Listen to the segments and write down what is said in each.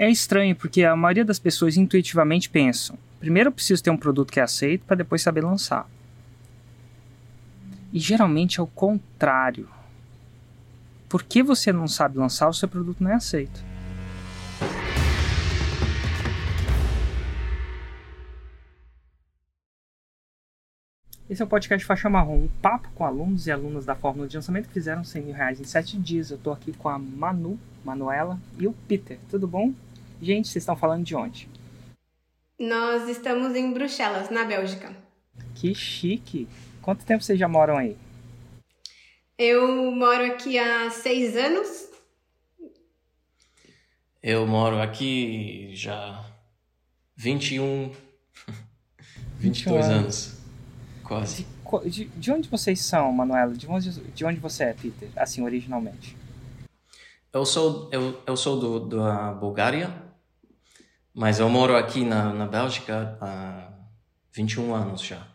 É estranho porque a maioria das pessoas intuitivamente pensam: primeiro eu preciso ter um produto que é aceito para depois saber lançar. E geralmente é o contrário. Por que você não sabe lançar, o seu produto não é aceito. Esse é o podcast Faixa Marrom, um papo com alunos e alunas da Fórmula de Lançamento que fizeram 100 mil reais em 7 dias. Eu tô aqui com a Manu, Manuela e o Peter. Tudo bom? Gente, vocês estão falando de onde? Nós estamos em Bruxelas, na Bélgica. Que chique! Quanto tempo vocês já moram aí? Eu moro aqui há seis anos. Eu moro aqui já 21, 22 anos. anos. Quase. De, de, de, onde vocês são, Manuela? De onde, de onde você é, Peter? Assim, originalmente. Eu sou, eu, eu sou do, da Bulgária, mas eu moro aqui na, na Bélgica há 21 anos já.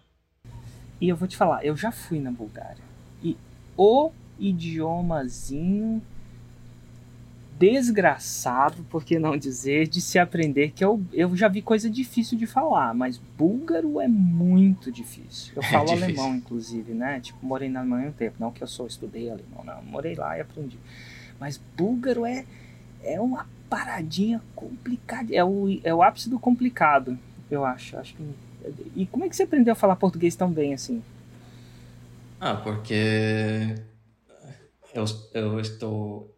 E eu vou te falar, eu já fui na Bulgária. E o idiomazinho desgraçado, por que não dizer, de se aprender, que eu, eu já vi coisa difícil de falar, mas búlgaro é muito difícil. Eu é falo é difícil. alemão, inclusive, né? Tipo, morei na Alemanha um tempo, não que eu sou, estudei alemão, não, morei lá e aprendi. Mas búlgaro é, é uma paradinha complicada, é o, é o ápice do complicado, eu acho. acho que, e como é que você aprendeu a falar português tão bem assim? Ah, porque eu, eu estou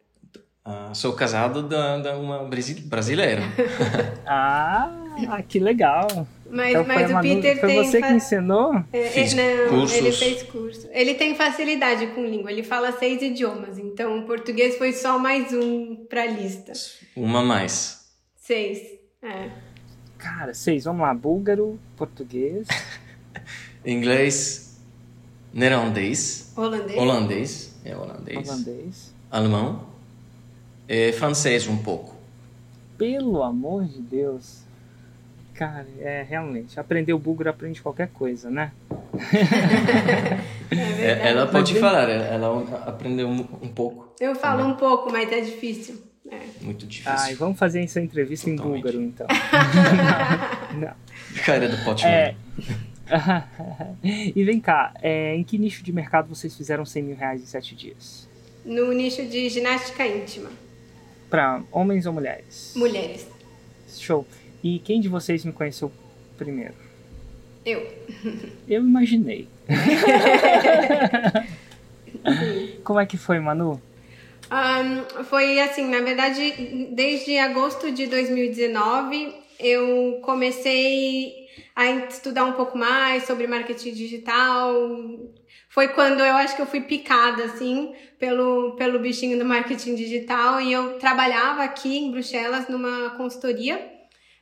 Uh, sou casado da, da uma brasileira. ah, que legal. Mas, então, mas o Peter foi tem. você que ensinou? É, Fiz não, cursos. ele fez curso. Ele tem facilidade com língua, ele fala seis idiomas, então o português foi só mais um pra lista. Uma mais. Seis. É. Cara, seis, vamos lá. Búlgaro, português. Inglês, neerlandês. Holandês. Holandês. É holandês. Holandês. Alemão é, francês um pouco. Pelo amor de Deus. Cara, é realmente. Aprender o búlgaro aprende qualquer coisa, né? é ela pode mas falar, ela aprendeu um, um pouco. Eu falo também. um pouco, mas é difícil. É. Muito difícil. Ai, vamos fazer essa entrevista Totalmente. em búlgaro, então. não, Cara do pote é... E vem cá, é, em que nicho de mercado vocês fizeram 100 mil reais em 7 dias? No nicho de ginástica íntima. Para homens ou mulheres? Mulheres. Show. E quem de vocês me conheceu primeiro? Eu. Eu imaginei. Como é que foi, Manu? Um, foi assim, na verdade, desde agosto de 2019 eu comecei a estudar um pouco mais sobre marketing digital, foi quando eu acho que eu fui picada, assim, pelo, pelo bichinho do marketing digital e eu trabalhava aqui em Bruxelas numa consultoria,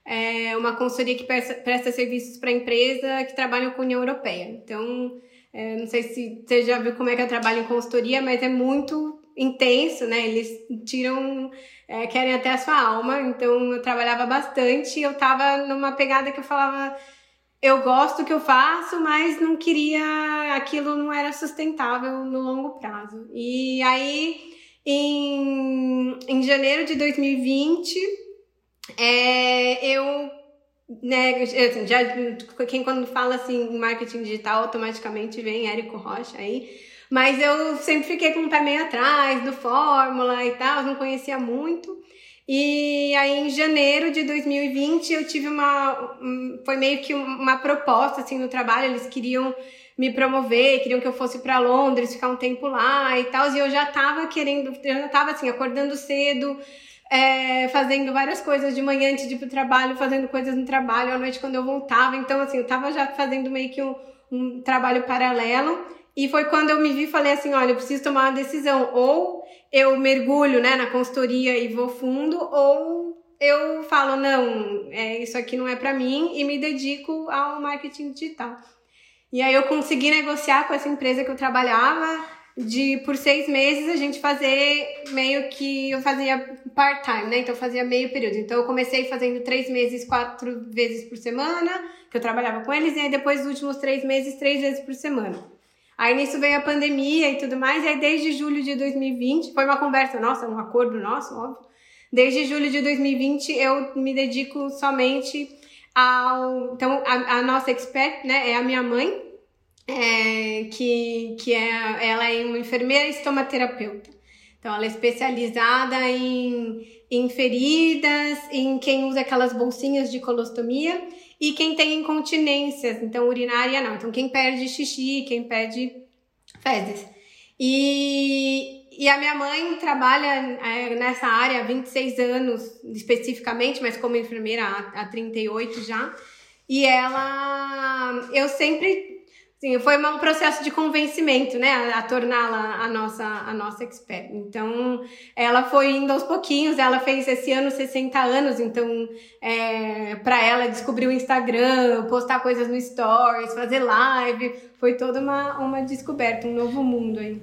é, uma consultoria que presta, presta serviços para empresa que trabalham com a União Europeia. Então, é, não sei se você já viu como é que eu trabalho em consultoria, mas é muito intenso, né? Eles tiram, é, querem até a sua alma. Então, eu trabalhava bastante e eu tava numa pegada que eu falava eu gosto do que eu faço, mas não queria, aquilo não era sustentável no longo prazo. E aí, em, em janeiro de 2020, é, eu, né, assim, já, quem quando fala assim em marketing digital, automaticamente vem Érico Rocha aí, mas eu sempre fiquei com o pé meio atrás do Fórmula e tal, não conhecia muito. E aí, em janeiro de 2020, eu tive uma. Foi meio que uma proposta assim no trabalho, eles queriam me promover, queriam que eu fosse para Londres, ficar um tempo lá e tal. E eu já tava querendo, eu já tava assim, acordando cedo, é, fazendo várias coisas de manhã antes de ir pro trabalho, fazendo coisas no trabalho, à noite quando eu voltava. Então, assim, eu tava já fazendo meio que um, um trabalho paralelo. E foi quando eu me vi e falei assim: olha, eu preciso tomar uma decisão. Ou eu mergulho né, na consultoria e vou fundo, ou eu falo, não, é, isso aqui não é para mim e me dedico ao marketing digital. E aí eu consegui negociar com essa empresa que eu trabalhava de por seis meses a gente fazer meio que eu fazia part-time, né? Então eu fazia meio período. Então eu comecei fazendo três meses, quatro vezes por semana, que eu trabalhava com eles, e aí depois dos últimos três meses, três vezes por semana. Aí nisso veio a pandemia e tudo mais, e aí desde julho de 2020, foi uma conversa nossa, um acordo nosso, óbvio, Desde julho de 2020 eu me dedico somente ao. Então, a, a nossa expert né, é a minha mãe, é, que, que é, ela é uma enfermeira estomaterapeuta. Então, ela é especializada em, em feridas, em quem usa aquelas bolsinhas de colostomia e quem tem incontinências, então urinária não. Então, quem perde xixi, quem perde fezes. E, e a minha mãe trabalha é, nessa área há 26 anos, especificamente, mas como enfermeira há, há 38 já. E ela, eu sempre Sim, foi um processo de convencimento, né, a, torná-la a nossa, a nossa expert. Então, ela foi indo aos pouquinhos, ela fez esse ano 60 anos, então, é, para ela descobrir o Instagram, postar coisas no Stories, fazer live, foi toda uma, uma descoberta, um novo mundo aí.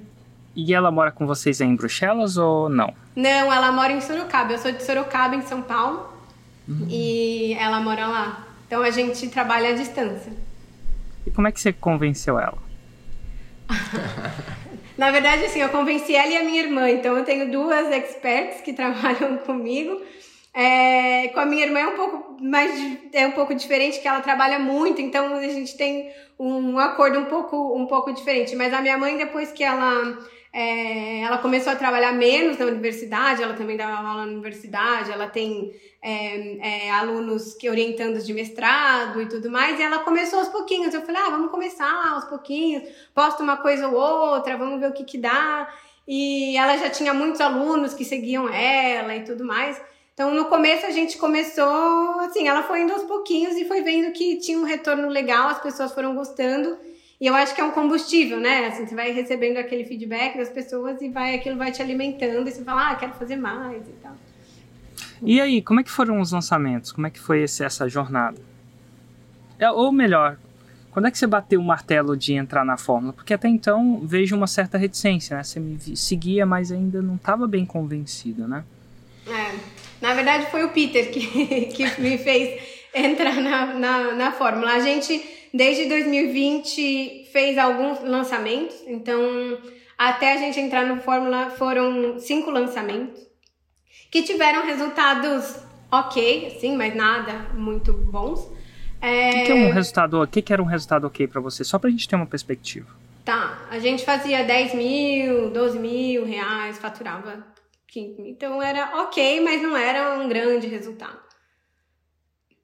E ela mora com vocês aí em Bruxelas ou não? Não, ela mora em Sorocaba. Eu sou de Sorocaba, em São Paulo, uhum. e ela mora lá. Então, a gente trabalha à distância. E como é que você convenceu ela? Na verdade, assim, eu convenci ela e a minha irmã. Então, eu tenho duas experts que trabalham comigo. É, com a minha irmã é um pouco mais é um pouco diferente, que ela trabalha muito, então a gente tem um acordo um pouco um pouco diferente. Mas a minha mãe, depois que ela é, ela começou a trabalhar menos na universidade, ela também dava aula na universidade, ela tem é, é, alunos que orientando de mestrado e tudo mais, e ela começou aos pouquinhos. Eu falei, ah, vamos começar aos pouquinhos, posta uma coisa ou outra, vamos ver o que que dá. E ela já tinha muitos alunos que seguiam ela e tudo mais. Então, no começo a gente começou, assim, ela foi indo aos pouquinhos e foi vendo que tinha um retorno legal, as pessoas foram gostando. E eu acho que é um combustível, né? Assim, você vai recebendo aquele feedback das pessoas e vai aquilo vai te alimentando e você fala, ah, quero fazer mais e tal. E aí, como é que foram os lançamentos? Como é que foi esse, essa jornada? É, ou melhor, quando é que você bateu o martelo de entrar na fórmula? Porque até então vejo uma certa reticência, né? Você me seguia, mas ainda não estava bem convencida, né? É, na verdade foi o Peter que, que me fez entrar na, na, na fórmula. A gente Desde 2020 fez alguns lançamentos, então até a gente entrar no Fórmula foram cinco lançamentos que tiveram resultados ok, assim, mas nada muito bons. É... O que, que, é um resultado? O que, que era um resultado ok para você? Só pra gente ter uma perspectiva. Tá, a gente fazia 10 mil, 12 mil reais, faturava 15 mil. Então era ok, mas não era um grande resultado.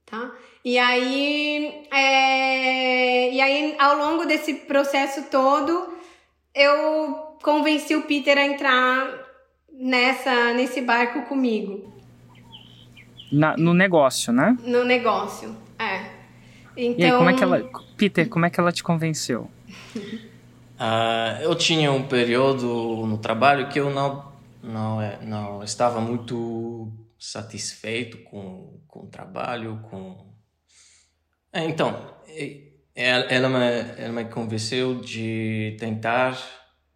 Tá? E aí, é, e aí, ao longo desse processo todo, eu convenci o Peter a entrar nessa, nesse barco comigo. Na, no negócio, né? No negócio, é. Então... E aí, como é que ela... Peter, como é que ela te convenceu? uh, eu tinha um período no trabalho que eu não, não, é, não estava muito satisfeito com, com trabalho, com é, então, ela me, ela me convenceu de tentar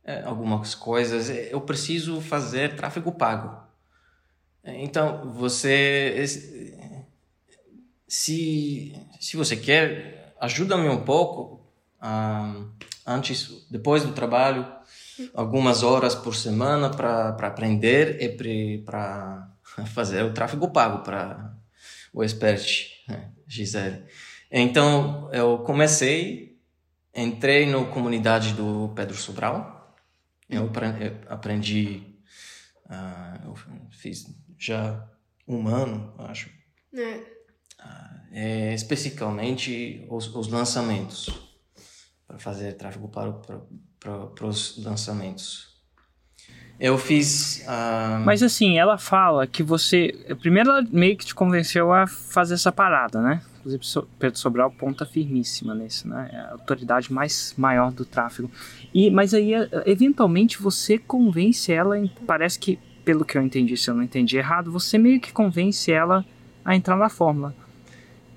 é, algumas coisas. Eu preciso fazer tráfego pago. Então, você. Se, se você quer, ajuda-me um pouco. Antes, depois do trabalho, algumas horas por semana para aprender e para fazer o tráfego pago para o expert, né, Gisele. Então eu comecei, entrei na comunidade do Pedro Sobral. Eu aprendi, uh, eu fiz já um ano, acho. É. Uh, é, especificamente os, os lançamentos para fazer tráfego para, para, para, para os lançamentos. Eu fiz. Uh... Mas assim, ela fala que você. Primeiro, ela meio que te convenceu a fazer essa parada, né? Inclusive, Pedro Sobral ponta firmíssima nesse, né? É a autoridade mais maior do tráfego. E, mas aí, é, eventualmente, você convence ela, parece que, pelo que eu entendi, se eu não entendi errado, você meio que convence ela a entrar na fórmula.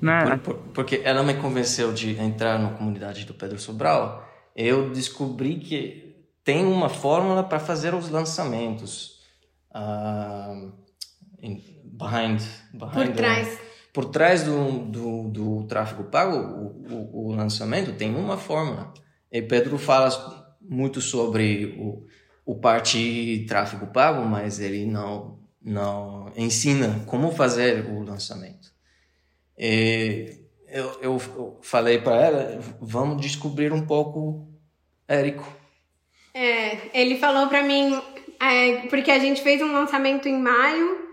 Né? Por, por, porque ela me convenceu de entrar na comunidade do Pedro Sobral, eu descobri que tem uma fórmula para fazer os lançamentos. Uh, in, behind, behind Por trás por trás do, do, do tráfego pago, o, o, o, lançamento tem uma fórmula. E Pedro fala muito sobre o, o parte tráfego pago, mas ele não, não ensina como fazer o lançamento. E eu, eu, eu falei para ela, vamos descobrir um pouco Érico. É, ele falou para mim, é, porque a gente fez um lançamento em maio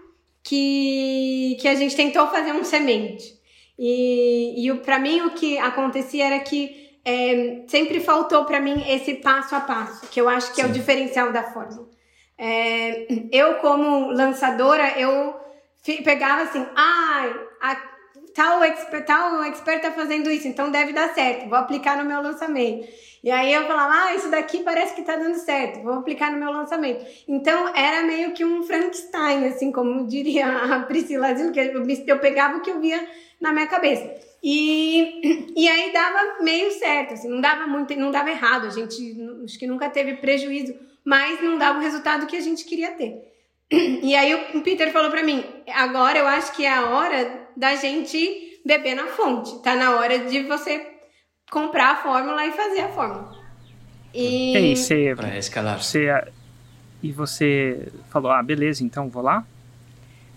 que, que a gente tentou fazer um semente. E, e para mim o que acontecia era que é, sempre faltou para mim esse passo a passo, que eu acho que Sim. é o diferencial da fórmula. É, eu, como lançadora, eu pegava assim, ah, a, tal, expert, tal expert tá fazendo isso, então deve dar certo, vou aplicar no meu lançamento. E aí eu falava, ah, isso daqui parece que tá dando certo, vou aplicar no meu lançamento. Então era meio que um Frankenstein, assim, como diria a Priscila, que eu, pegava o que eu via na minha cabeça. E, e aí dava meio certo, assim, não dava muito, não dava errado, a gente acho que nunca teve prejuízo, mas não dava o resultado que a gente queria ter. E aí o Peter falou para mim, agora eu acho que é a hora da gente beber na fonte, tá na hora de você comprar a fórmula e fazer a fórmula. E, e você, pra escalar. Você, e você falou, ah, beleza, então vou lá?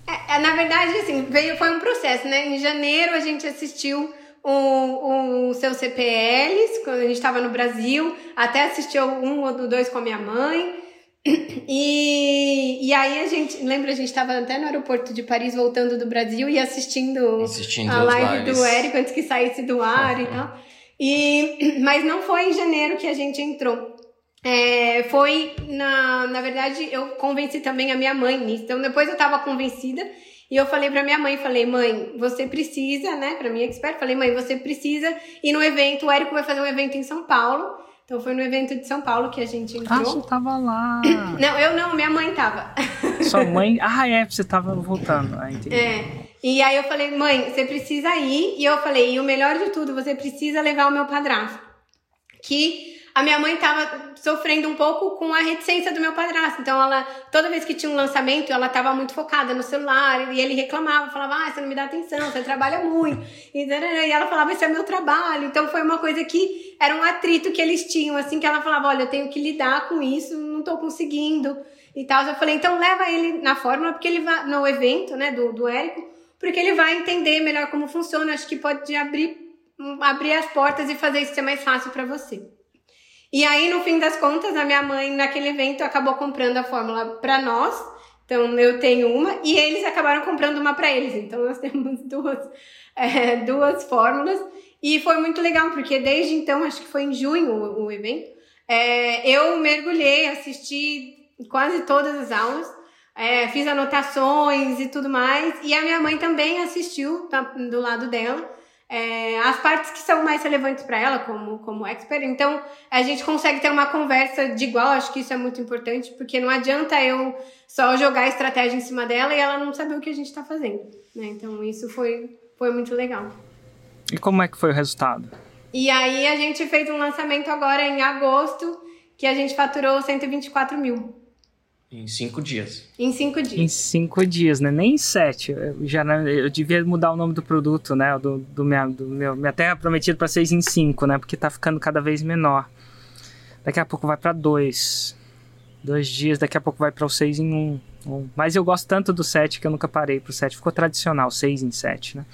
É, é, na verdade, assim, veio, foi um processo, né? Em janeiro a gente assistiu o, o seu CPLs, quando a gente estava no Brasil, até assistiu um ou dois com a minha mãe. E, e aí a gente, lembra, a gente estava até no aeroporto de Paris voltando do Brasil e assistindo, assistindo a live do Érico antes que saísse do ar e tal. E, mas não foi em janeiro que a gente entrou. É, foi, na, na verdade, eu convenci também a minha mãe nisso. Então, depois eu estava convencida e eu falei pra minha mãe, falei, mãe, você precisa, né, pra minha expert, falei, mãe, você precisa ir no evento, o Érico vai fazer um evento em São Paulo. Então foi no evento de São Paulo que a gente entrou. Ah, você tava lá. Não, eu não, minha mãe tava. Sua mãe? Ah, é, você tava voltando. Ah, entendi. É. E aí eu falei, mãe, você precisa ir. E eu falei, e o melhor de tudo, você precisa levar o meu padrasto. Que a minha mãe tava sofrendo um pouco com a reticência do meu padrasto. Então, ela, toda vez que tinha um lançamento, ela tava muito focada no celular e ele reclamava, falava: Ah, você não me dá atenção, você trabalha muito. E, e ela falava: Esse é meu trabalho. Então, foi uma coisa que era um atrito que eles tinham, assim, que ela falava: Olha, eu tenho que lidar com isso, não tô conseguindo e tal. Eu falei: Então, leva ele na fórmula, porque ele vai, no evento, né, do, do Érico, porque ele vai entender melhor como funciona. Acho que pode abrir, abrir as portas e fazer isso ser mais fácil para você. E aí, no fim das contas, a minha mãe, naquele evento, acabou comprando a fórmula para nós. Então, eu tenho uma e eles acabaram comprando uma para eles. Então, nós temos duas, é, duas fórmulas. E foi muito legal, porque desde então, acho que foi em junho o, o evento, é, eu mergulhei, assisti quase todas as aulas, é, fiz anotações e tudo mais. E a minha mãe também assistiu, tá do lado dela é, as partes que são mais relevantes para ela como, como expert. Então, a gente consegue ter uma conversa de igual, acho que isso é muito importante, porque não adianta eu só jogar a estratégia em cima dela e ela não saber o que a gente está fazendo. Né? Então, isso foi, foi muito legal. E como é que foi o resultado? E aí, a gente fez um lançamento agora em agosto, que a gente faturou 124 mil. Em cinco dias. Em cinco dias. Em cinco dias, né? Nem em sete. Eu, já, eu devia mudar o nome do produto, né? Do, do, minha, do meu. Minha terra prometido para seis em cinco, né? Porque tá ficando cada vez menor. Daqui a pouco vai para dois. Dois dias, daqui a pouco vai para o seis em um, um. Mas eu gosto tanto do sete que eu nunca parei pro sete. Ficou tradicional, seis em sete, né?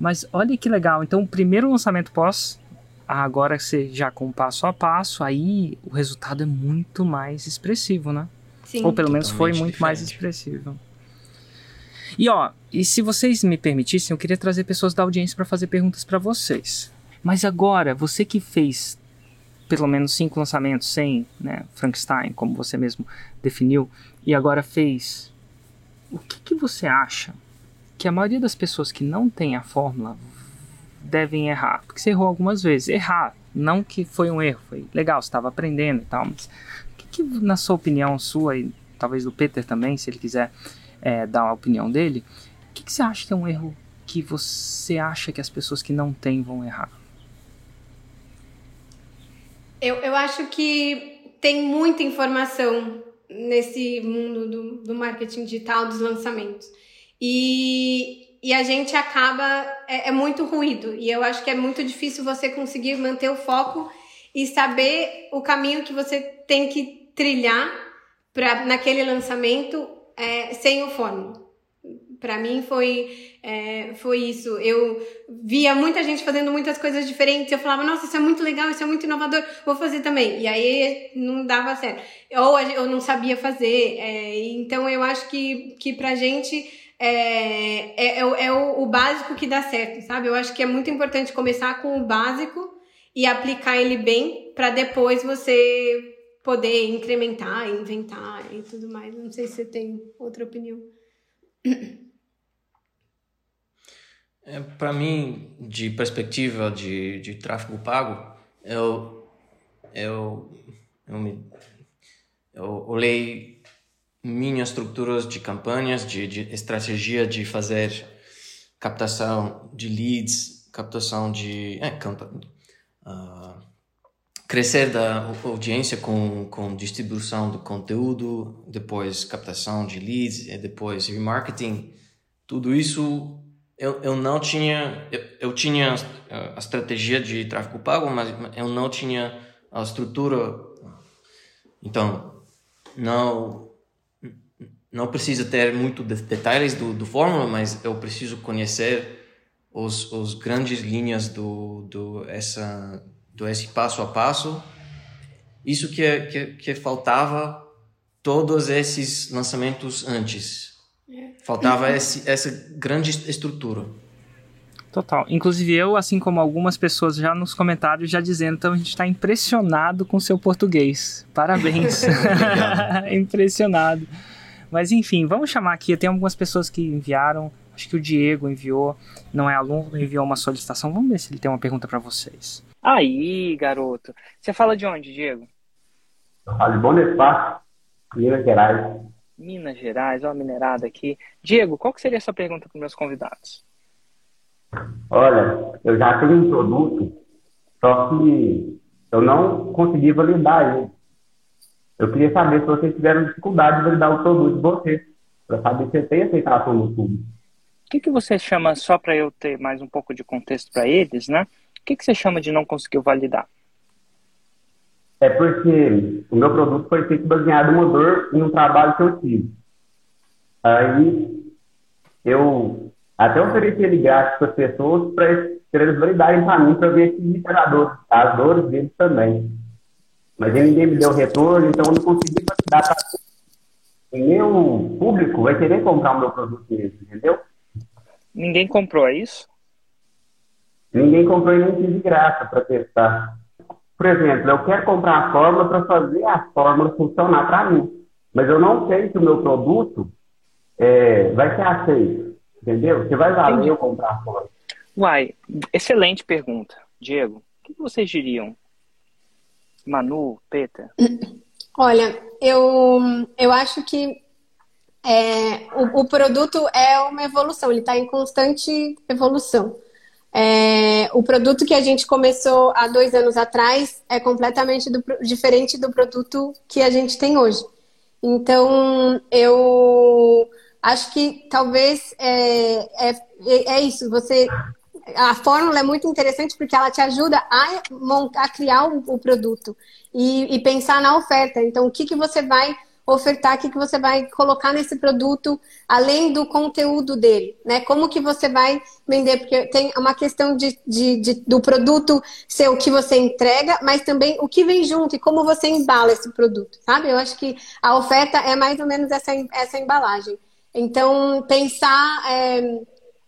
Mas olha que legal. Então, o primeiro lançamento pós agora você já com passo a passo, aí o resultado é muito mais expressivo, né? Sim. Ou pelo menos foi muito diferente. mais expressivo. E ó, e se vocês me permitissem, eu queria trazer pessoas da audiência para fazer perguntas para vocês. Mas agora, você que fez pelo menos cinco lançamentos sem né, Frankenstein, como você mesmo definiu, e agora fez, o que, que você acha que a maioria das pessoas que não tem a fórmula devem errar? Porque você errou algumas vezes. Errar, não que foi um erro, foi legal, você estava aprendendo e tal, mas que, na sua opinião, sua e talvez do Peter também, se ele quiser é, dar a opinião dele, o que, que você acha que é um erro que você acha que as pessoas que não têm vão errar? Eu, eu acho que tem muita informação nesse mundo do, do marketing digital, dos lançamentos. E, e a gente acaba. É, é, muito ruído. E eu acho que é muito difícil você conseguir manter o foco e saber o caminho que você tem que trilhar para naquele lançamento é, sem o fórmula. Para mim foi, é, foi isso. Eu via muita gente fazendo muitas coisas diferentes. Eu falava, nossa, isso é muito legal, isso é muito inovador, vou fazer também. E aí não dava certo. Ou eu não sabia fazer. É, então eu acho que, que pra gente é, é, é, é o, o, básico que dá certo, sabe? Eu acho que é muito importante começar com o básico e aplicar ele bem para depois você poder incrementar, inventar e tudo mais. Não sei se você tem outra opinião. É, para mim, de perspectiva de, de tráfego pago, eu, eu, eu, me, eu olhei minhas estruturas de campanhas, de, de estratégia de fazer captação de leads, captação de. É, campa, uh, crescer da audiência com, com distribuição do conteúdo, depois captação de leads, e depois remarketing. Tudo isso eu, eu não tinha. Eu, eu tinha a estratégia de tráfego pago, mas eu não tinha a estrutura. Então, não não precisa ter muito de detalhes do, do fórmula, mas eu preciso conhecer os, os grandes linhas do, do essa do esse passo a passo. Isso que que, que faltava todos esses lançamentos antes. É. Faltava esse, essa grande estrutura. Total. Inclusive eu, assim como algumas pessoas já nos comentários já dizendo, então a gente está impressionado com seu português. Parabéns. impressionado. Mas enfim, vamos chamar aqui. Tem algumas pessoas que enviaram. Acho que o Diego enviou, não é aluno, enviou uma solicitação. Vamos ver se ele tem uma pergunta para vocês. Aí, garoto. Você fala de onde, Diego? Eu falo de Bonifácio, Minas Gerais. Minas Gerais, ó, minerada aqui. Diego, qual que seria a sua pergunta para meus convidados? Olha, eu já tenho um produto, só que eu não consegui validar ele. Eu queria saber se vocês tiveram dificuldade de validar o produto de vocês, para saber se você tem aceitação no público. O que, que você chama, só para eu ter mais um pouco de contexto para eles, né? Que, que você chama de não conseguir validar? É porque o meu produto foi feito baseado no dor em um trabalho que eu tive. Aí eu até ofereci ele grátis para as pessoas para eles validarem para mim, para ver se as dores deles também. Mas ninguém me deu retorno, então eu não consegui dar para o meu público vai querer comprar o meu produto mesmo, entendeu? Ninguém comprou, é isso? Ninguém comprou e nem de graça para testar. Por exemplo, eu quero comprar a fórmula para fazer a fórmula funcionar para mim. Mas eu não sei se o meu produto é, vai ser aceito. Entendeu? Você vai valer Entendi. eu comprar a fórmula. Uai, excelente pergunta. Diego, o que vocês diriam Manu, Peter? Olha, eu, eu acho que é, o, o, produto é uma evolução, ele está em constante evolução. É, o produto que a gente começou há dois anos atrás é completamente do, diferente do produto que a gente tem hoje. Então, eu acho que talvez é, é, é isso, você a fórmula é muito interessante porque ela te ajuda a, a criar o, o produto e, e, pensar na oferta. Então, o que, que você vai ofertar, o que, que você vai colocar nesse produto, além do conteúdo dele, né? Como que você vai vender? Porque tem uma questão de, de, de, do produto ser o que você entrega, mas também o que vem junto e como você embala esse produto, sabe? Eu acho que a oferta é mais ou menos essa, essa embalagem. Então, pensar... É,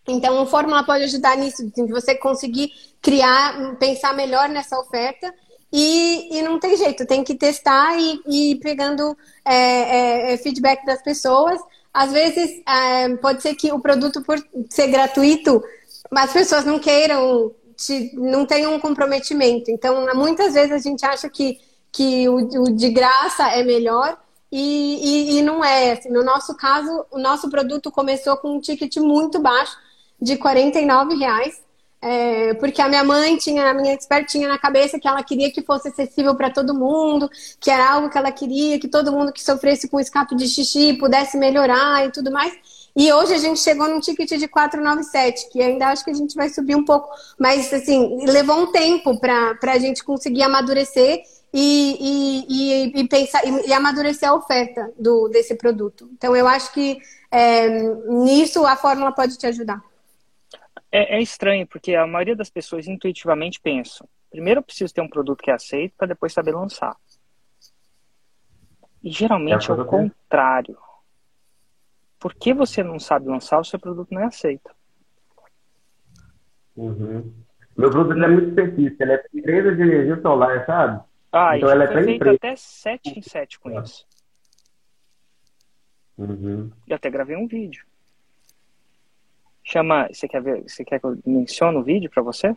então, o Fórmula pode ajudar nisso, de você conseguir criar, pensar melhor nessa oferta. E, e não tem jeito, tem que testar e, e ir pegando é, é, é, feedback das pessoas. Às vezes, é, pode ser que o produto, por ser gratuito, as pessoas não queiram, te, não tenham um comprometimento. Então, muitas vezes a gente acha que, que o, o de graça é melhor. E, e, e, não é. Assim, no nosso caso, o nosso produto começou com um ticket muito baixo de 49 reais. É, porque a minha mãe tinha, a minha expert tinha na cabeça que ela queria que fosse acessível para todo mundo, que era algo que ela queria, que todo mundo que sofresse com escape de xixi pudesse melhorar e tudo mais. E hoje a gente chegou num ticket de 497, que ainda acho que a gente vai subir um pouco, mas assim, levou um tempo para a gente conseguir amadurecer e, e, e, e pensar e, amadurecer a oferta do, desse produto. Então, eu acho que é, nisso a fórmula pode te ajudar. É, é, estranho, porque a maioria das pessoas intuitivamente pensam: primeiro eu preciso ter um produto que é aceito para depois saber lançar. E geralmente é, é o contrário. Por que você não sabe lançar, o seu produto não é aceito. Uhum. Meu produto é muito específico, ele é empresa de energia solar, sabe? Ah, então ela é foi feito até 7 em 7 com isso. Uhum. E até gravei um vídeo. Chama. Você quer ver? Você quer que eu mencione o vídeo para você?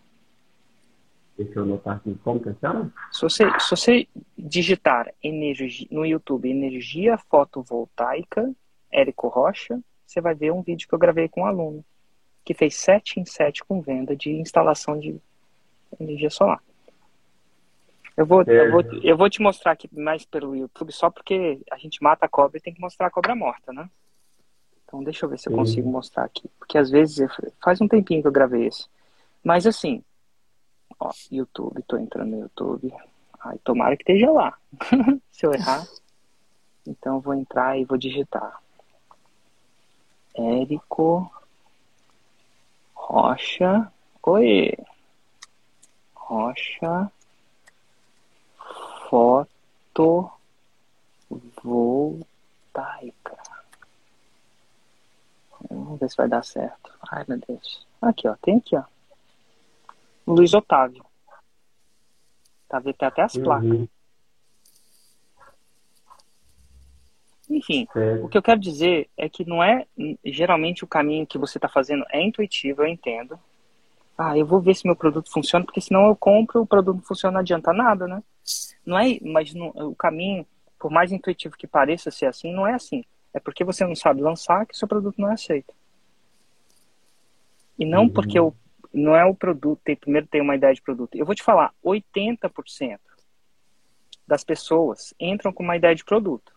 Deixa eu anotar aqui. Como que chama? Se você, se você digitar energia, no YouTube energia fotovoltaica, Érico Rocha, você vai ver um vídeo que eu gravei com um aluno que fez 7 em 7 com venda de instalação de energia solar. Eu vou, eu, vou, eu vou te mostrar aqui mais pelo YouTube, só porque a gente mata a cobra e tem que mostrar a cobra morta, né? Então deixa eu ver se eu consigo mostrar aqui. Porque às vezes faz um tempinho que eu gravei esse. Mas assim, ó, YouTube, tô entrando no YouTube. Ai, tomara que esteja lá. se eu errar. Então eu vou entrar e vou digitar. Érico Rocha. Oi. Rocha fotovoltaica. Vamos ver se vai dar certo. Ai, meu Deus. Aqui, ó. Tem aqui, ó. Luiz Otávio. Tá vendo? Tem até as uhum. placas. Enfim, é. o que eu quero dizer é que não é geralmente o caminho que você está fazendo é intuitivo, eu entendo. Ah, eu vou ver se meu produto funciona, porque senão eu compro, o produto não funciona, não adianta nada, né? Não é, mas não, o caminho, por mais intuitivo que pareça ser assim, não é assim. É porque você não sabe lançar que seu produto não é aceito. E não uhum. porque o, não é o produto, tem, primeiro tem uma ideia de produto. Eu vou te falar, 80% das pessoas entram com uma ideia de produto.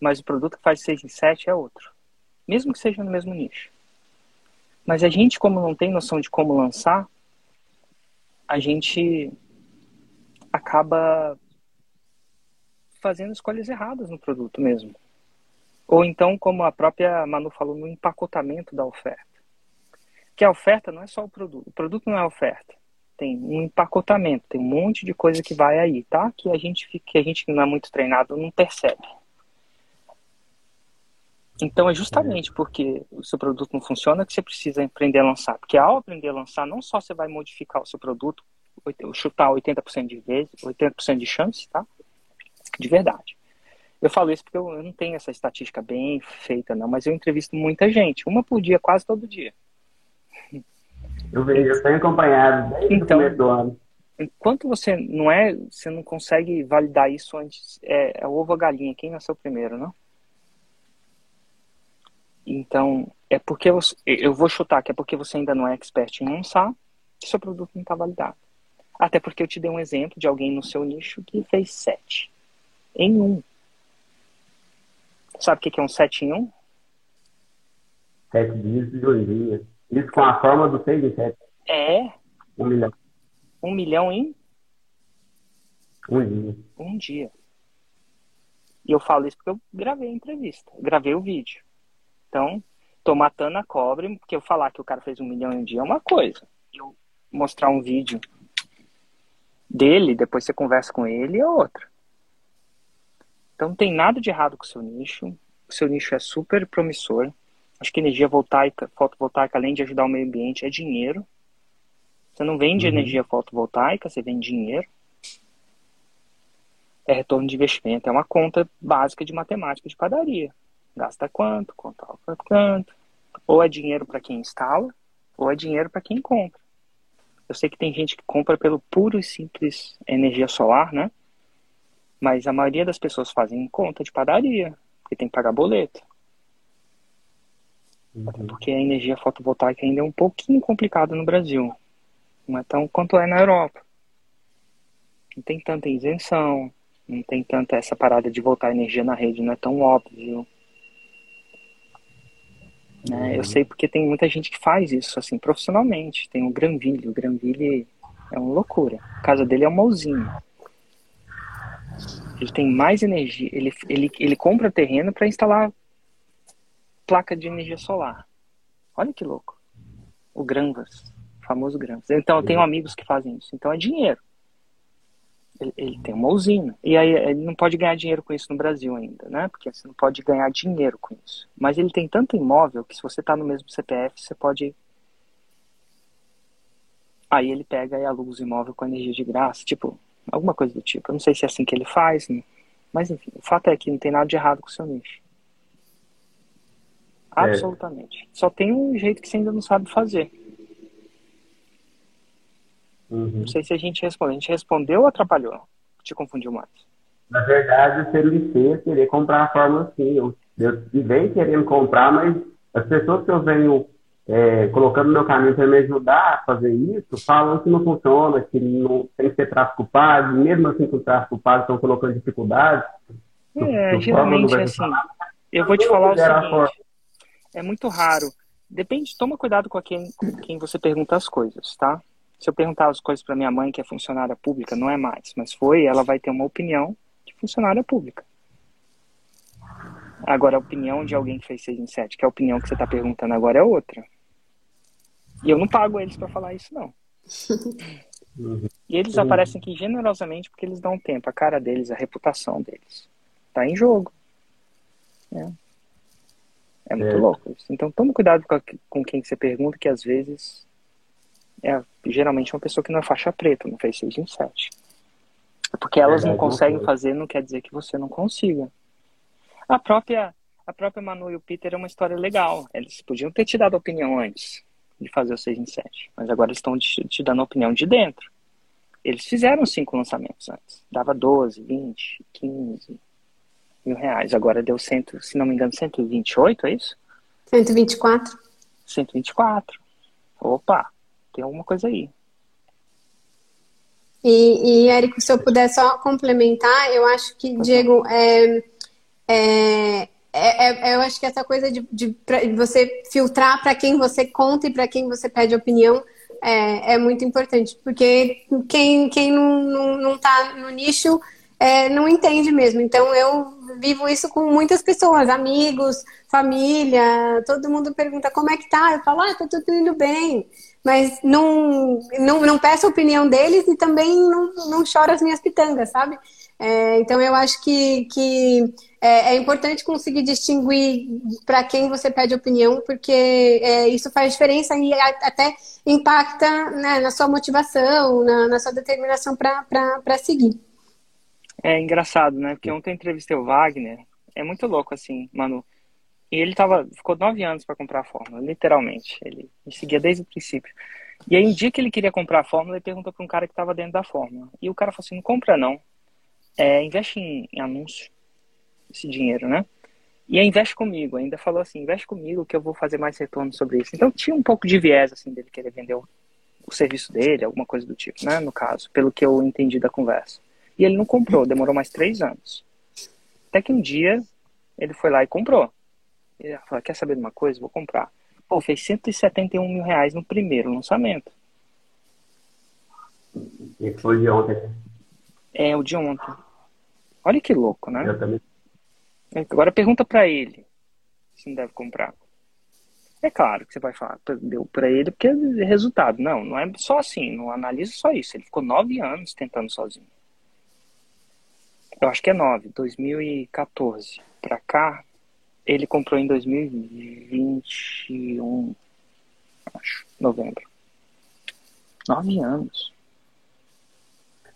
Mas o produto que faz 6 em 7 é outro. Mesmo que seja no mesmo nicho. Mas a gente, como não tem noção de como lançar, a gente acaba fazendo escolhas erradas no produto mesmo. Ou então, como a própria Manu falou, no empacotamento da oferta. Que a oferta não é só o produto. O produto não é a oferta. Tem um empacotamento, tem um monte de coisa que vai aí, tá? Que a gente, que a gente não é muito treinado não percebe. Então é justamente porque o seu produto não funciona que você precisa aprender a lançar. Porque ao aprender a lançar, não só você vai modificar o seu produto, chutar 80% de vezes, 80% de chance, tá? De verdade. Eu falo isso porque eu, não tenho essa estatística bem feita, não, mas eu entrevisto muita gente, uma por dia, quase todo dia. Eu vejo, eu tenho acompanhado desde então, o começo do ano. Enquanto você não é, você não consegue validar isso antes, é, é ovo a galinha, quem nasceu primeiro, não? Então, é porque você, eu vou chutar que é porque você ainda não é expert em lançar que seu produto não está validado. Até porque eu te dei um exemplo de alguém no seu nicho que fez 7 em 1. Um. Sabe o que é um 7 em 1? Um? 7 dias e 2 dias. Isso com a forma do 6 e 7. É. 1 um milhão. 1 um milhão em? Um dia. Um dia. E eu falo isso porque eu gravei a entrevista. Gravei o vídeo. Então, tô matando a cobra, porque eu falar que o cara fez um milhão em um dia é uma coisa. Eu mostrar um vídeo dele, depois você conversa com ele, é outra. Então não tem nada de errado com o seu nicho. O seu nicho é super promissor. Acho que energia voltaica, fotovoltaica, além de ajudar o meio ambiente, é dinheiro. Você não vende uhum. energia fotovoltaica, você vende dinheiro. É retorno de investimento, é uma conta básica de matemática de padaria. Gasta quanto, conta quanto. Ou é dinheiro para quem instala, ou é dinheiro para quem compra. Eu sei que tem gente que compra pelo puro e simples energia solar, né? Mas a maioria das pessoas fazem conta de padaria, porque tem que pagar boleto. Uhum. Porque a energia fotovoltaica ainda é um pouquinho complicada no Brasil. Não é tão quanto é na Europa. Não tem tanta isenção, não tem tanta essa parada de voltar energia na rede, não é tão óbvio. Né? Eu uhum. sei porque tem muita gente que faz isso assim profissionalmente. Tem o Granville, o Granville é uma loucura. A casa dele é uma usina. Ele tem mais energia. Ele, ele, ele compra terreno para instalar placa de energia solar. Olha que louco. O Granvas, o famoso Granvas. Então, eu tenho amigos que fazem isso. Então, é dinheiro. Ele, ele, tem uma usina. E aí, ele não pode ganhar dinheiro com isso no Brasil ainda, né? Porque você não pode ganhar dinheiro com isso. Mas ele tem tanto imóvel que se você está no mesmo CPF, você pode. Aí ele pega e aluga os imóveis com energia de graça. Tipo, alguma coisa do tipo. Eu não sei se é assim que ele faz, né? mas enfim, o fato é que não tem nada de errado com o seu nicho. É. Absolutamente. É. Só tem um jeito que você ainda não sabe fazer. Uhum. Não sei se a gente respondeu. A gente respondeu ou atrapalhou? Te confundiu mais? Na verdade, o CLC queria comprar a fórmula sim. Eu, eu venho querendo comprar, mas as pessoas que eu venho é, colocando meu caminho para me ajudar a fazer isso, falam que não funciona, que não tem que ser tráfico pago, mesmo assim com o tráfico pago estão colocando dificuldades. É, geralmente é assim. Eu vou te falar o seguinte, é muito raro. Depende, toma cuidado com quem, com quem você pergunta as coisas, tá? Se eu perguntar as coisas para minha mãe, que é funcionária pública, não é mais, mas foi, ela vai ter uma opinião de funcionária pública. Agora, a opinião de alguém que fez 6 em 7, que é a opinião que você está perguntando agora, é outra. E eu não pago eles para falar isso, não. E eles aparecem aqui generosamente porque eles dão tempo, a cara deles, a reputação deles. Tá em jogo. É, é muito é. louco isso. Então tome cuidado com, a, com quem você pergunta, que às vezes é geralmente uma pessoa que não é faixa preta, não fez 6 em 7. Porque elas é, não conseguem fazer, não quer dizer que você não consiga. A própria, a própria Manu e o Peter é uma história legal. Eles podiam ter te dado opinião antes de fazer o 6 em 7. Mas agora estão te, te dando opinião de dentro. Eles fizeram cinco lançamentos antes. Dava 12, 20, 15 mil reais. Agora deu, cento, se não me engano, 128, é isso? 124. 124. Opa, tem alguma coisa aí. E, e Érico, se eu puder só complementar, eu acho que, Diego, é, é, é, é, eu acho que essa coisa de, de, de você filtrar para quem você conta e para quem você pede opinião é, é, muito importante, porque quem, quem não, não, não tá no nicho é, não entende mesmo. Então eu vivo isso com muitas pessoas, amigos, família, todo mundo pergunta como é que tá, eu falo, ah, tá tudo indo bem. Mas não, não, não peço a opinião deles e também não, não choro as minhas pitangas, sabe? É, então eu acho que, que é, é importante conseguir distinguir para quem você pede opinião, porque é, isso faz diferença e até impacta né, na sua motivação, na, na sua determinação para seguir. É engraçado, né? Porque ontem eu entrevistei o Wagner, é muito louco assim, mano. E ele tava, ficou nove anos para comprar a fórmula, literalmente. Ele me seguia desde o princípio. E aí, um dia que ele queria comprar a fórmula, ele perguntou para um cara que estava dentro da fórmula. E o cara falou assim: não compra não. É, investe em, em anúncio esse dinheiro, né? E aí investe comigo, ainda falou assim, investe comigo que eu vou fazer mais retorno sobre isso. Então tinha um pouco de viés, assim, dele querer vender o, o serviço dele, alguma coisa do tipo, né, no caso, pelo que eu entendi da conversa. E ele não comprou, demorou mais três anos. Até que um dia ele foi lá e comprou. Ele falou, quer saber de uma coisa? Vou comprar. Pô, fez 171 mil reais no primeiro lançamento. E foi de ontem. É, o de ontem. Olha que louco, né? Eu também Agora pergunta para ele se não deve comprar. É claro que você vai falar, deu para ele porque é resultado. Não, não é só assim, não analisa só isso. Ele ficou nove anos tentando sozinho. Eu acho que é nove, 2014 para cá. Ele comprou em 2021, acho, novembro. Nove anos.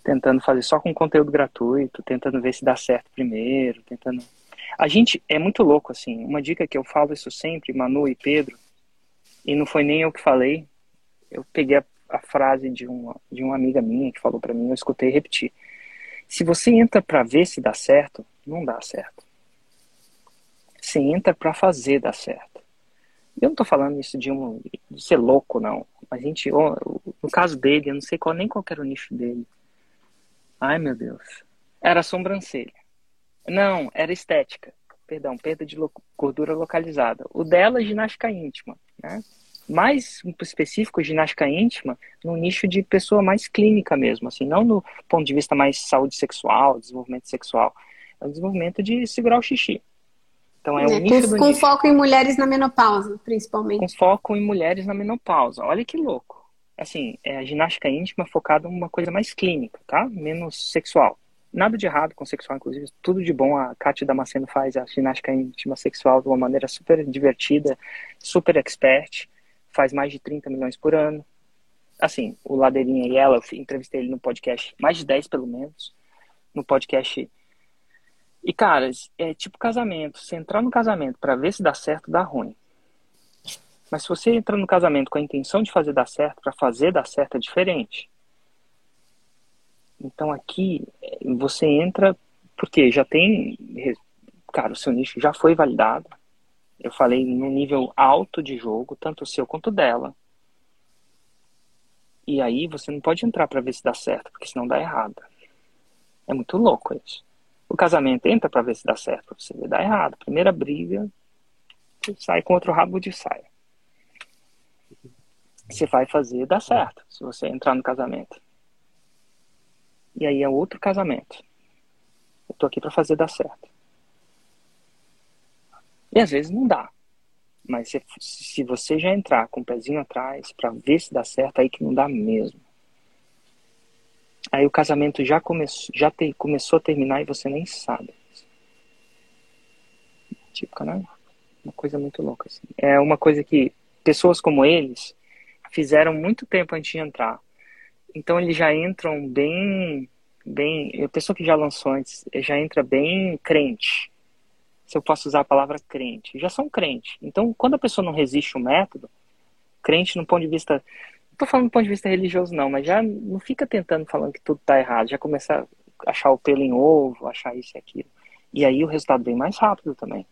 Tentando fazer só com conteúdo gratuito, tentando ver se dá certo primeiro, tentando a gente é muito louco, assim. Uma dica que eu falo isso sempre, Manu e Pedro, e não foi nem eu que falei, eu peguei a, a frase de uma, de uma amiga minha que falou para mim, eu escutei e repeti. Se você entra para ver se dá certo, não dá certo. Você entra para fazer dar certo. Eu não tô falando isso de, um, de ser louco, não. A gente, no caso dele, eu não sei qual, nem qual era o nicho dele. Ai, meu Deus. Era sobrancelha. Não, era estética. Perdão, perda de lo gordura localizada. O dela, ginástica íntima, né? mais específico, ginástica íntima, no nicho de pessoa mais clínica mesmo, assim, não no ponto de vista mais saúde sexual, desenvolvimento sexual, é o desenvolvimento de segurar o xixi. Então é, é um nicho com, com nicho. foco em mulheres na menopausa, principalmente. Com foco em mulheres na menopausa. Olha que louco. Assim, é a ginástica íntima focada em uma coisa mais clínica, tá? Menos sexual. Nada de errado com sexual, inclusive, tudo de bom. A Kátia Damasceno faz a ginástica íntima sexual de uma maneira super divertida, super expert, faz mais de 30 milhões por ano. Assim, o Ladeirinha e ela, eu entrevistei ele no podcast, mais de 10 pelo menos, no podcast. E, cara, é tipo casamento. Se entrar no casamento para ver se dá certo, dá ruim. Mas se você entra no casamento com a intenção de fazer dar certo, para fazer dar certo é diferente. Então aqui você entra porque já tem, cara, o seu nicho já foi validado. Eu falei no nível alto de jogo, tanto o seu quanto dela. E aí você não pode entrar para ver se dá certo, porque senão dá errado. É muito louco isso. O casamento entra para ver se dá certo, você vê dá errado. Primeira briga, sai com outro rabo de saia. Você vai fazer dar certo se você entrar no casamento. E aí é outro casamento. Eu tô aqui para fazer dar certo. E às vezes não dá. Mas se, se você já entrar com o pezinho atrás para ver se dá certo, aí que não dá mesmo. Aí o casamento já, começou, já te, começou a terminar e você nem sabe. Típica, né? Uma coisa muito louca. Assim. É uma coisa que pessoas como eles fizeram muito tempo antes de entrar. Então eles já entram bem, bem, a pessoa que já lançou antes já entra bem crente. Se eu posso usar a palavra crente, já são crente. Então, quando a pessoa não resiste o método, crente no ponto de vista, não tô falando do ponto de vista religioso não, mas já não fica tentando falando que tudo tá errado, já começa a achar o pelo em ovo, achar isso e aquilo. E aí o resultado vem mais rápido também.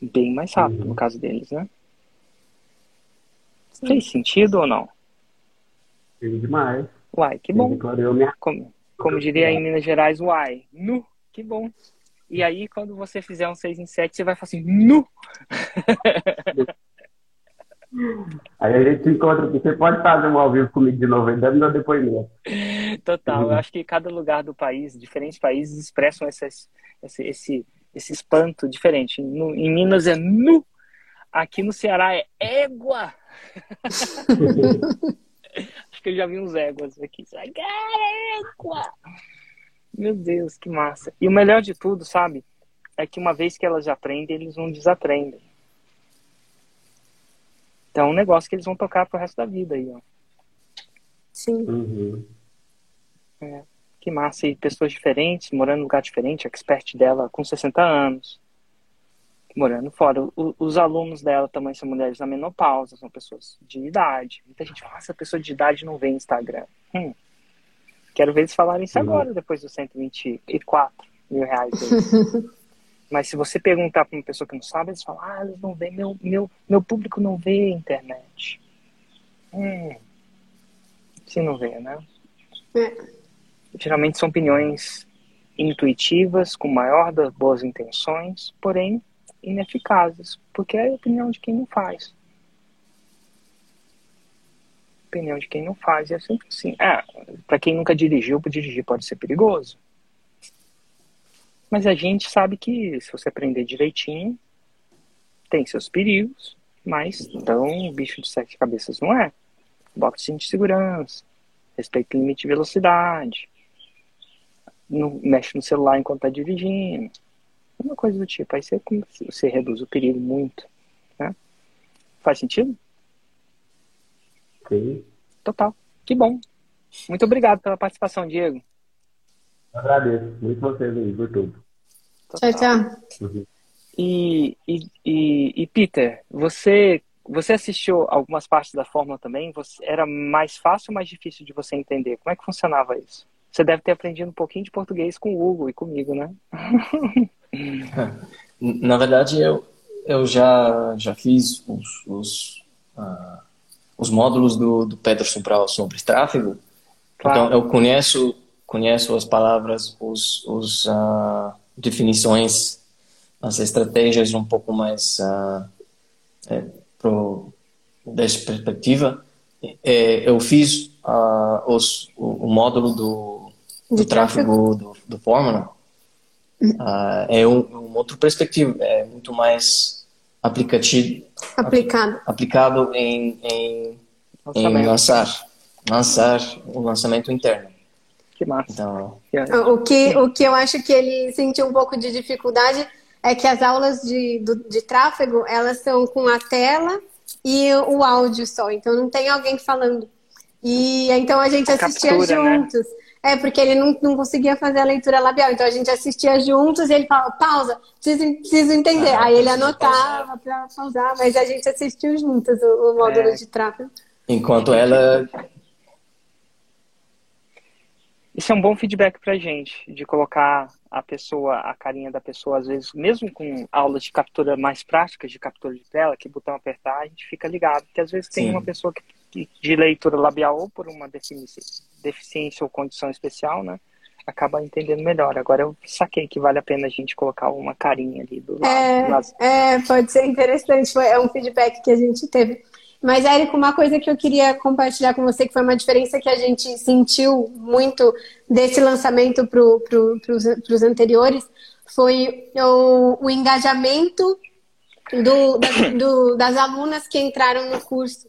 Bem mais rápido uhum. no caso deles, né? Fez sentido ou não? Fez demais. Uai, que bom. Como, como diria em Minas Gerais, uai, nu, que bom. E aí, quando você fizer um 6 em 7, você vai falar assim, nu! Aí a gente se encontra aqui. Você pode fazer um ao vivo comigo de novo, ainda me dá depoimento. Total. Eu acho que cada lugar do país, diferentes países, expressam esse, esse, esse, esse espanto diferente. No, em Minas é nu, aqui no Ceará é égua. Acho que eu já vi uns éguas aqui. Égua! Meu Deus, que massa. E o melhor de tudo, sabe? É que uma vez que elas aprendem, eles não desaprendem. Então é um negócio que eles vão tocar pro resto da vida aí, ó. Sim. Uhum. É, que massa. E pessoas diferentes, morando em lugar diferente, a expert dela com 60 anos morando fora. O, os alunos dela também são mulheres na menopausa, são pessoas de idade. Muita gente fala, essa pessoa de idade não vê Instagram. Hum. Quero ver eles falarem isso uhum. agora, depois dos 124 mil reais. Mas se você perguntar para uma pessoa que não sabe, eles falam, ah, eles não veem, meu, meu, meu público não vê internet. Hum. Se não vê, né? É. Geralmente são opiniões intuitivas, com maior das boas intenções, porém ineficazes, porque é a opinião de quem não faz. Opinião de quem não faz, é sempre assim. É, para quem nunca dirigiu, dirigir pode ser perigoso. Mas a gente sabe que se você aprender direitinho, tem seus perigos, mas então bicho de sete cabeças não é. Bota de segurança, respeita o limite de velocidade, não mexe no celular enquanto está dirigindo, uma coisa do tipo. Aí você, você reduz o perigo muito. Né? Faz sentido? Sim. Total. Que bom. Muito obrigado pela participação, Diego. Agradeço. Muito vocês aí por tudo. Total. Tchau, tchau. Uhum. E, e, e, e, Peter, você, você assistiu algumas partes da Fórmula também? Você, era mais fácil ou mais difícil de você entender? Como é que funcionava isso? Você deve ter aprendido um pouquinho de português com o Hugo e comigo, né? Na verdade, eu, eu já, já fiz os, os, uh, os módulos do, do Peterson para sobre tráfego. Claro. Então, eu conheço, conheço as palavras, os, os uh, definições, as estratégias um pouco mais uh, é, pro, dessa perspectiva, é, eu fiz uh, os, o, o, módulo do, do tráfego, do, do Fórmula. Uh, é um, um outro perspectiva, é muito mais aplicativo, aplicado, aplicado em, em, em lançar, lançar o lançamento interno. Que massa. Então, o, que, o que eu acho que ele sentiu um pouco de dificuldade é que as aulas de, do, de tráfego, elas são com a tela e o áudio só, então não tem alguém falando. E então a gente assistia Captura, né? juntos. Né? É, porque ele não, não conseguia fazer a leitura labial. Então a gente assistia juntos e ele falava, pausa, preciso, preciso entender. Ah, Aí ele anotava para pausar, mas a gente assistiu juntos o, o módulo é. de tráfego. Enquanto ela. Isso é um bom feedback pra gente, de colocar a pessoa, a carinha da pessoa, às vezes, mesmo com aulas de captura mais práticas, de captura de tela, que botão apertar, a gente fica ligado. Porque às vezes tem Sim. uma pessoa que de leitura labial ou por uma deficiência ou condição especial, né? Acaba entendendo melhor. Agora eu saquei que vale a pena a gente colocar uma carinha ali do lado. É, é pode ser interessante. Foi, é um feedback que a gente teve. Mas, Érico, uma coisa que eu queria compartilhar com você, que foi uma diferença que a gente sentiu muito desse lançamento para pro, os anteriores, foi o, o engajamento do, do, das alunas que entraram no curso.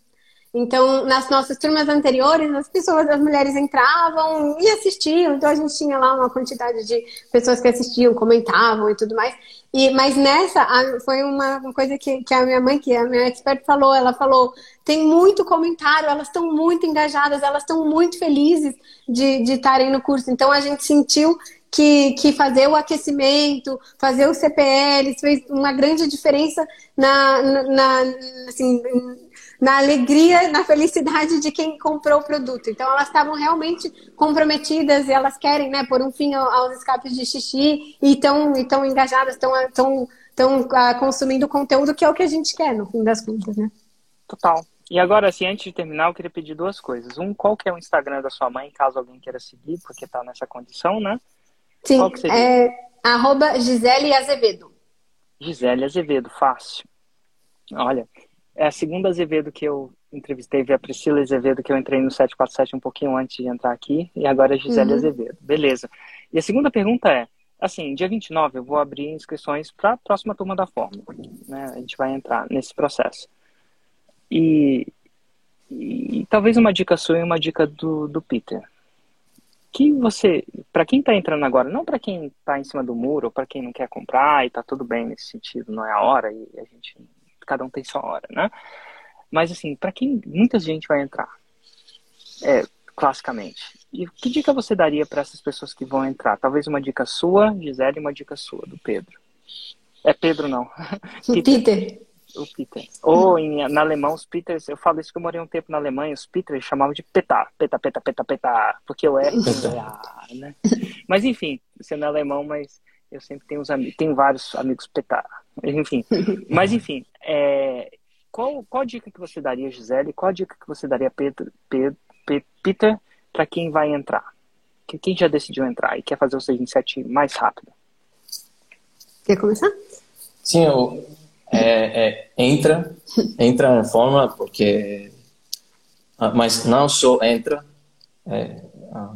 Então, nas nossas turmas anteriores, as pessoas, as mulheres entravam e assistiam. Então, a gente tinha lá uma quantidade de pessoas que assistiam, comentavam e tudo mais. E, mas nessa, foi uma coisa que, que a minha mãe, que a minha expert, falou. Ela falou: tem muito comentário, elas estão muito engajadas, elas estão muito felizes de estarem no curso. Então, a gente sentiu que, que fazer o aquecimento, fazer o CPL, fez uma grande diferença na, na, na assim, na alegria, na felicidade de quem comprou o produto. Então elas estavam realmente comprometidas e elas querem, né, pôr um fim aos escapes de xixi e estão e tão engajadas, estão tão, tão, uh, consumindo conteúdo que é o que a gente quer, no fim das contas, né? Total. E agora, assim, antes de terminar, eu queria pedir duas coisas. Um, qual que é o Instagram da sua mãe, caso alguém queira seguir, porque está nessa condição, né? Sim, é arroba Gisele Azevedo. Gisele Azevedo, fácil. Olha, é a segunda Azevedo que eu entrevistei, a Priscila Azevedo, que eu entrei no 747 um pouquinho antes de entrar aqui, e agora a é Gisele uhum. Azevedo. Beleza. E a segunda pergunta é, assim, dia 29 eu vou abrir inscrições para a próxima turma da Fórmula, né? A gente vai entrar nesse processo. E, e, e talvez uma dica sua e uma dica do, do Peter. Que você, para quem está entrando agora, não para quem está em cima do muro, ou para quem não quer comprar e está tudo bem nesse sentido, não é a hora e a gente cada um tem sua hora, né? Mas assim, para quem muita gente vai entrar, é, classicamente, e que dica você daria para essas pessoas que vão entrar? Talvez uma dica sua, Gisele, e uma dica sua, do Pedro. É Pedro, não. O Peter. O Peter. Ou em, na alemão, os Peters, eu falo isso que eu morei um tempo na Alemanha, os Peters chamavam de petar, peta, peta, peta, peta, porque eu era, né? Mas enfim, sendo alemão, mas eu sempre tenho, uns amigos, tenho vários amigos petar. Enfim. Mas enfim, é, qual, qual dica que você daria, Gisele? Qual dica que você daria, Pedro, Pedro, Peter, para quem vai entrar? Quem já decidiu entrar e quer fazer o 627 mais rápido? Quer começar? Sim, eu, é, é, entra, entra na fórmula, porque. Ah, mas não só entra, é, ah,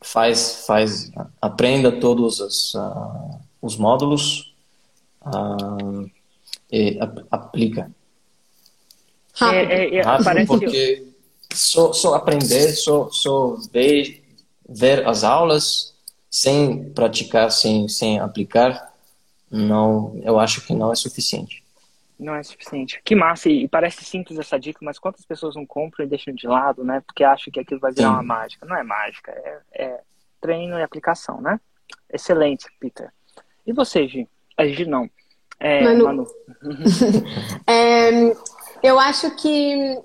faz, faz, aprenda todos os, uh, os módulos uh, e aplica. Rápido, é, é, Rápido porque só, só aprender, só, só ver, ver as aulas sem praticar, sem, sem aplicar, não, eu acho que não é suficiente. Não é suficiente. Que massa, e parece simples essa dica, mas quantas pessoas não compram e deixam de lado, né? Porque acham que aquilo vai virar Sim. uma mágica. Não é mágica, é, é treino e aplicação, né? Excelente, Peter. E você, Gi? A Gi não. É, Manu. Manu. é, eu acho que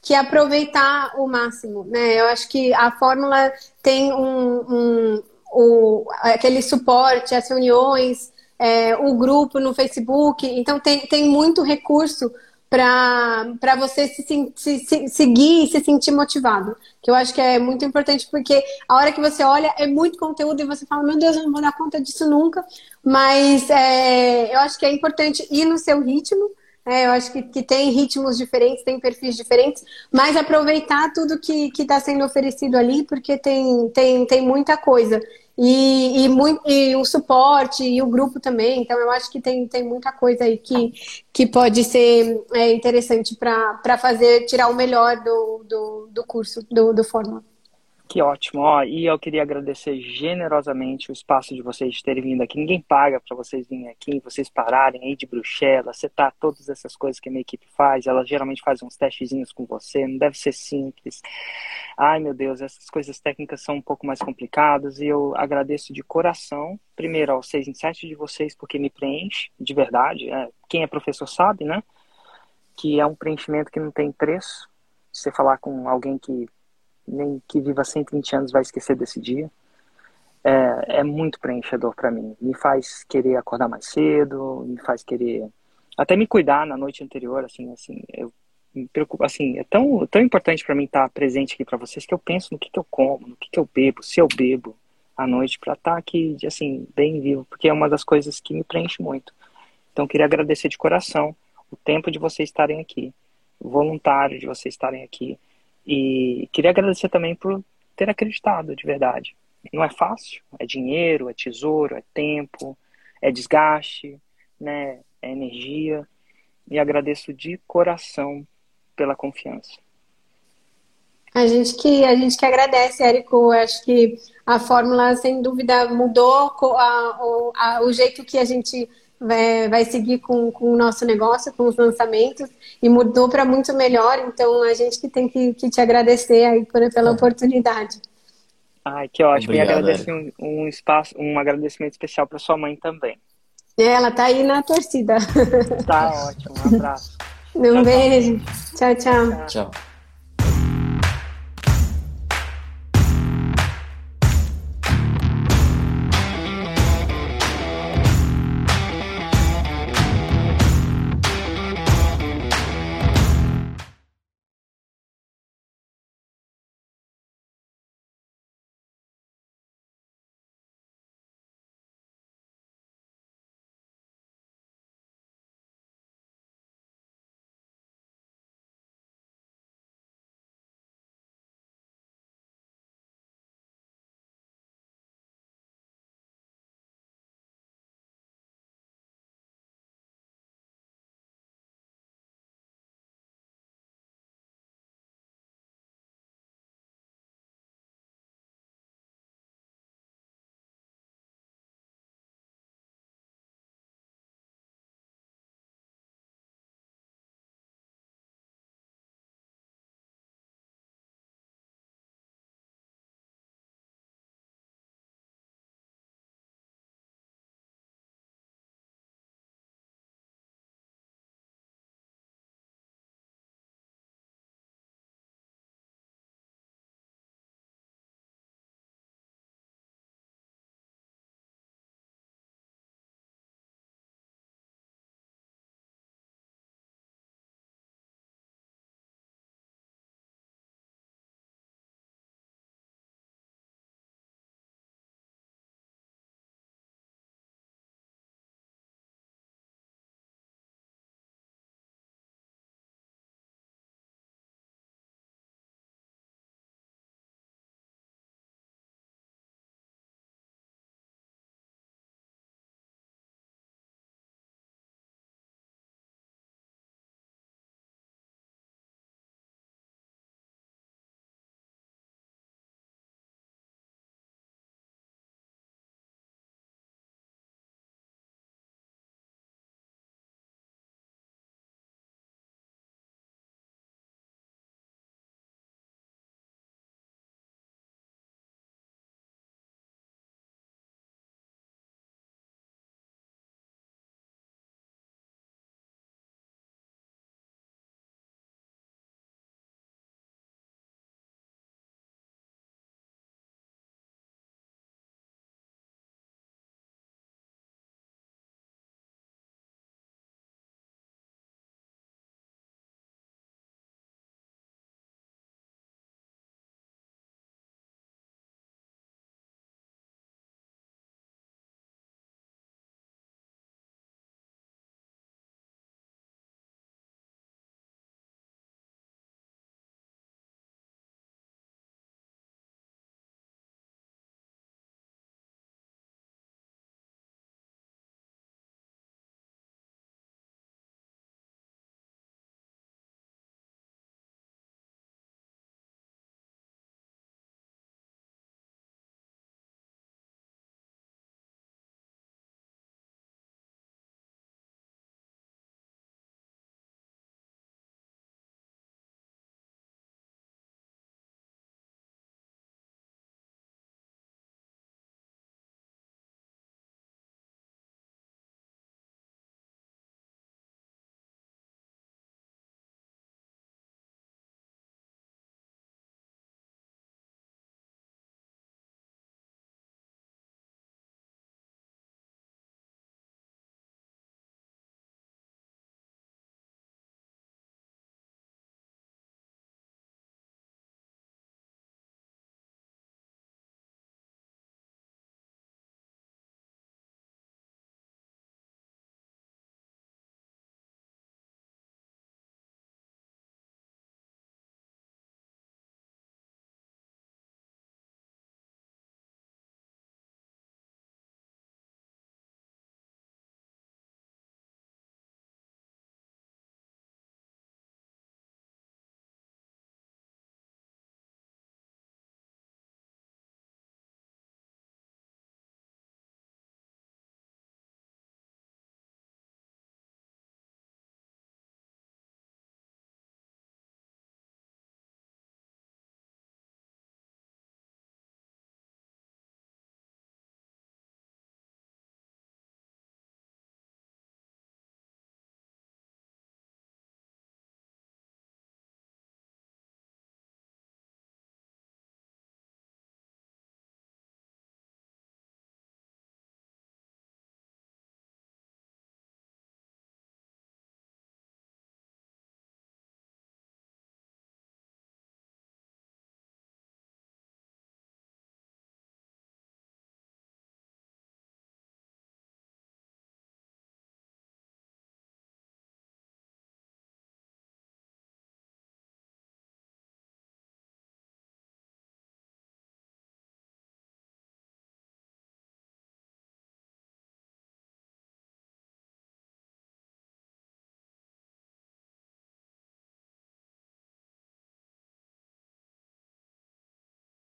que aproveitar o máximo, né? Eu acho que a fórmula tem um, um, um aquele suporte, as reuniões, é, o grupo no Facebook, então tem, tem muito recurso para você se, se, se, seguir e se sentir motivado. Que eu acho que é muito importante, porque a hora que você olha é muito conteúdo e você fala, meu Deus, eu não vou dar conta disso nunca. Mas é, eu acho que é importante ir no seu ritmo. É, eu acho que, que tem ritmos diferentes, tem perfis diferentes, mas aproveitar tudo que está sendo oferecido ali, porque tem, tem, tem muita coisa. E, e, e o suporte e o grupo também. Então, eu acho que tem, tem muita coisa aí que, que pode ser é, interessante para fazer, tirar o melhor do, do, do curso, do, do Fórmula. Que ótimo. Ó, e eu queria agradecer generosamente o espaço de vocês terem vindo aqui. Ninguém paga para vocês virem aqui, vocês pararem aí de Bruxelas, setar todas essas coisas que a minha equipe faz. Ela geralmente faz uns testezinhos com você, não deve ser simples. Ai, meu Deus, essas coisas técnicas são um pouco mais complicadas e eu agradeço de coração, primeiro ao 6 em 7 de vocês, porque me preenche de verdade. É, quem é professor sabe, né? Que é um preenchimento que não tem preço. Você falar com alguém que nem que viva 120 anos vai esquecer desse dia. É, é muito preenchedor para mim. Me faz querer acordar mais cedo, me faz querer até me cuidar na noite anterior, assim, assim, eu me preocupo, assim, é tão, tão importante para mim estar presente aqui para vocês que eu penso no que, que eu como, no que, que eu bebo, se eu bebo à noite para estar aqui, assim, bem vivo, porque é uma das coisas que me preenche muito. Então, queria agradecer de coração o tempo de vocês estarem aqui, o voluntário de vocês estarem aqui, e queria agradecer também por ter acreditado, de verdade. Não é fácil, é dinheiro, é tesouro, é tempo, é desgaste, né? é energia. E agradeço de coração pela confiança. A gente que a gente que agradece, Érico. Acho que a fórmula, sem dúvida, mudou a, a, o jeito que a gente vai, vai seguir com, com o nosso negócio, com os lançamentos, e mudou para muito melhor. Então, a gente que tem que, que te agradecer aí por, pela oportunidade. Ai, que ótimo. Obrigado, e agradecer um, um, espaço, um agradecimento especial para sua mãe também. É, ela tá aí na torcida. Tá ótimo. Um abraço. Um tchau, beijo. tchau. tchau. tchau. tchau.